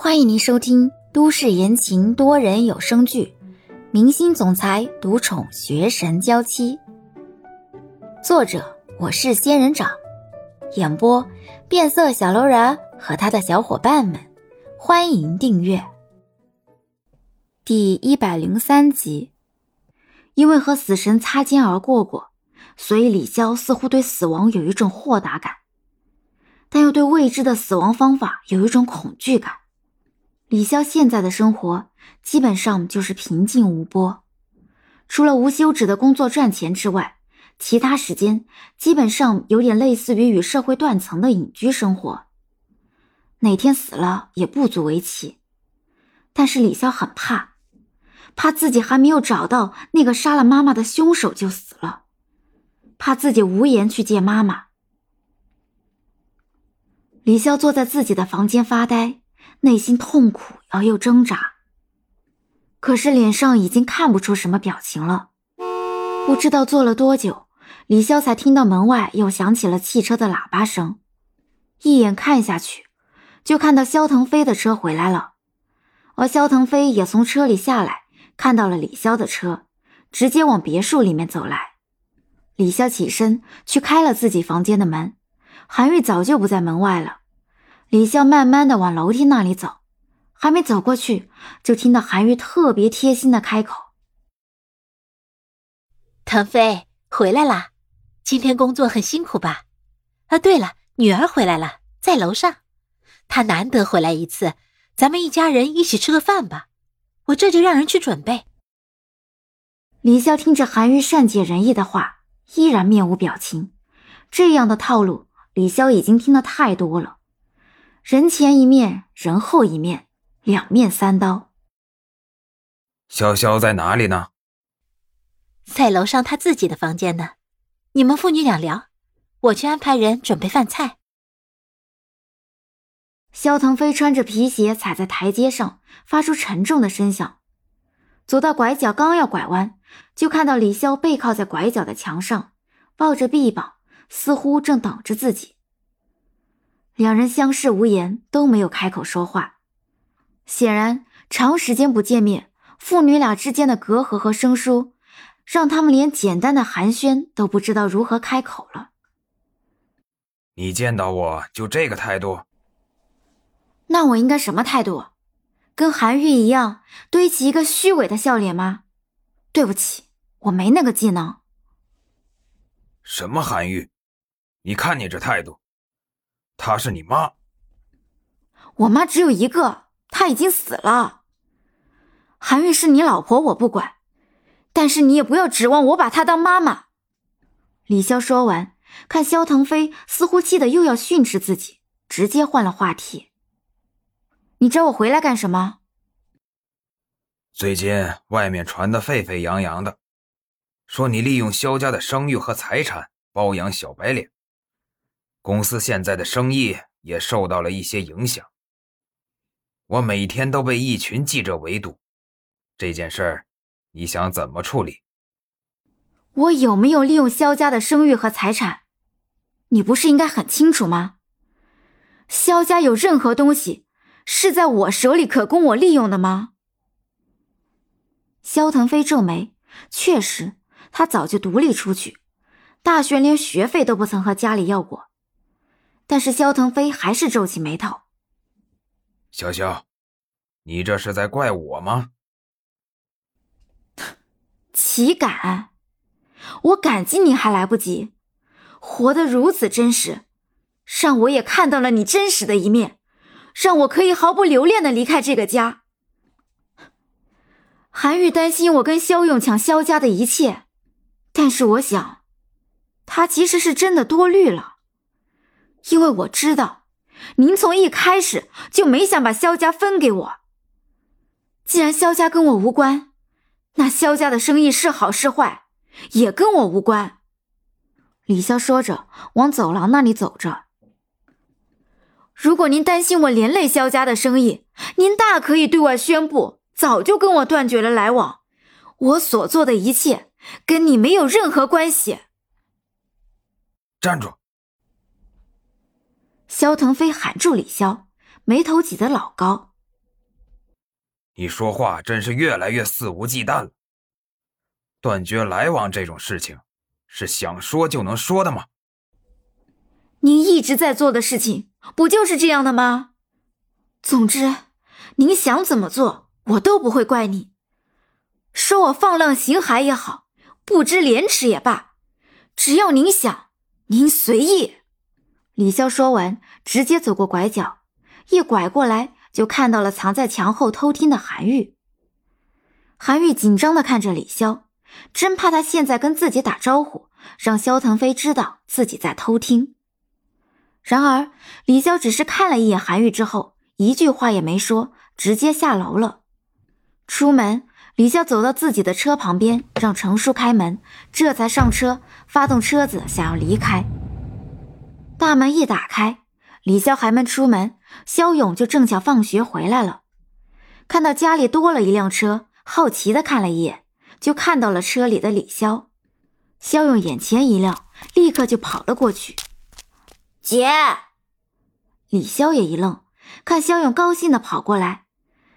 欢迎您收听都市言情多人有声剧《明星总裁独宠学神娇妻》，作者我是仙人掌，演播变色小楼人和他的小伙伴们。欢迎订阅第一百零三集。因为和死神擦肩而过过，所以李潇似乎对死亡有一种豁达感，但又对未知的死亡方法有一种恐惧感。李潇现在的生活基本上就是平静无波，除了无休止的工作赚钱之外，其他时间基本上有点类似于与社会断层的隐居生活。哪天死了也不足为奇，但是李潇很怕，怕自己还没有找到那个杀了妈妈的凶手就死了，怕自己无颜去见妈妈。李潇坐在自己的房间发呆。内心痛苦而又挣扎，可是脸上已经看不出什么表情了。不知道坐了多久，李潇才听到门外又响起了汽车的喇叭声。一眼看下去，就看到肖腾飞的车回来了，而肖腾飞也从车里下来，看到了李潇的车，直接往别墅里面走来。李潇起身去开了自己房间的门，韩玉早就不在门外了。李潇慢慢的往楼梯那里走，还没走过去，就听到韩玉特别贴心的开口：“腾飞回来啦，今天工作很辛苦吧？啊，对了，女儿回来了，在楼上，她难得回来一次，咱们一家人一起吃个饭吧。我这就让人去准备。”李潇听着韩玉善解人意的话，依然面无表情。这样的套路，李潇已经听得太多了。人前一面，人后一面，两面三刀。潇潇在哪里呢？在楼上他自己的房间呢。你们父女俩聊，我去安排人准备饭菜。萧腾飞穿着皮鞋踩在台阶上，发出沉重的声响。走到拐角，刚要拐弯，就看到李潇背靠在拐角的墙上，抱着臂膀，似乎正等着自己。两人相视无言，都没有开口说话。显然，长时间不见面，父女俩之间的隔阂和生疏，让他们连简单的寒暄都不知道如何开口了。你见到我就这个态度？那我应该什么态度？跟韩愈一样，堆起一个虚伪的笑脸吗？对不起，我没那个技能。什么韩愈？你看你这态度！她是你妈，我妈只有一个，她已经死了。韩玉是你老婆，我不管，但是你也不要指望我把她当妈妈。李潇说完，看肖腾飞似乎气得又要训斥自己，直接换了话题：“你找我回来干什么？”最近外面传得沸沸扬扬的，说你利用肖家的声誉和财产包养小白脸。公司现在的生意也受到了一些影响，我每天都被一群记者围堵。这件事儿，你想怎么处理？我有没有利用萧家的声誉和财产？你不是应该很清楚吗？萧家有任何东西是在我手里可供我利用的吗？萧腾飞皱眉，确实，他早就独立出去，大学连学费都不曾和家里要过。但是萧腾飞还是皱起眉头。潇潇，你这是在怪我吗？岂敢！我感激你还来不及，活得如此真实，让我也看到了你真实的一面，让我可以毫不留恋的离开这个家。韩玉担心我跟肖勇抢肖家的一切，但是我想，他其实是真的多虑了。因为我知道，您从一开始就没想把萧家分给我。既然萧家跟我无关，那萧家的生意是好是坏，也跟我无关。李潇说着，往走廊那里走着。如果您担心我连累萧家的生意，您大可以对外宣布，早就跟我断绝了来往。我所做的一切，跟你没有任何关系。站住！肖腾飞喊住李潇，眉头挤得老高。你说话真是越来越肆无忌惮了。断绝来往这种事情，是想说就能说的吗？您一直在做的事情，不就是这样的吗？总之，您想怎么做，我都不会怪你。说我放浪形骸也好，不知廉耻也罢，只要您想，您随意。李潇说完，直接走过拐角，一拐过来就看到了藏在墙后偷听的韩愈。韩愈紧张的看着李潇，真怕他现在跟自己打招呼，让萧腾飞知道自己在偷听。然而，李潇只是看了一眼韩愈之后，一句话也没说，直接下楼了。出门，李潇走到自己的车旁边，让程叔开门，这才上车，发动车子想要离开。大门一打开，李潇还没出门，肖勇就正巧放学回来了，看到家里多了一辆车，好奇的看了一眼，就看到了车里的李潇。肖勇眼前一亮，立刻就跑了过去。姐，李潇也一愣，看肖勇高兴的跑过来，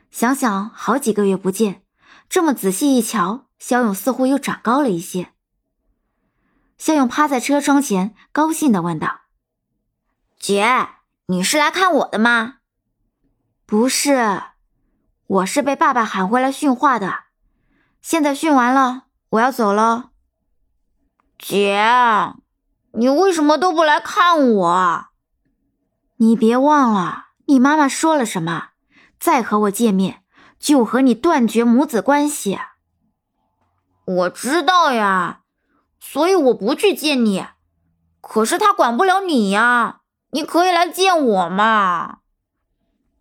想想好几个月不见，这么仔细一瞧，肖勇似乎又长高了一些。肖勇趴在车窗前，高兴的问道：“姐，你是来看我的吗？”“不是，我是被爸爸喊回来训话的，现在训完了，我要走了。”姐。你为什么都不来看我？你别忘了，你妈妈说了什么？再和我见面，就和你断绝母子关系。我知道呀，所以我不去见你。可是他管不了你呀，你可以来见我嘛。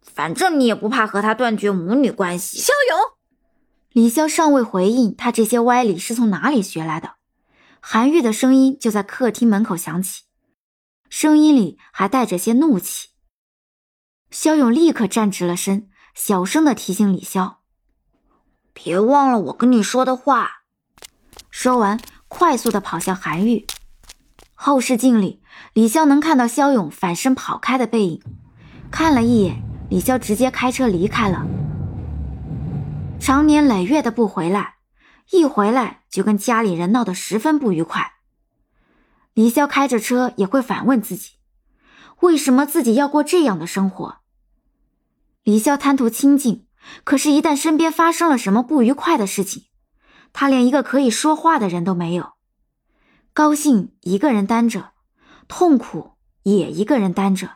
反正你也不怕和他断绝母女关系。肖勇，李潇尚未回应他这些歪理是从哪里学来的。韩愈的声音就在客厅门口响起，声音里还带着些怒气。肖勇立刻站直了身，小声的提醒李潇：“别忘了我跟你说的话。”说完，快速的跑向韩愈。后视镜里，李潇能看到肖勇反身跑开的背影。看了一眼，李潇直接开车离开了。长年累月的不回来。一回来就跟家里人闹得十分不愉快。李潇开着车也会反问自己，为什么自己要过这样的生活？李潇贪图清静，可是，一旦身边发生了什么不愉快的事情，他连一个可以说话的人都没有。高兴一个人担着，痛苦也一个人担着。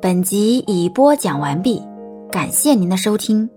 本集已播讲完毕，感谢您的收听。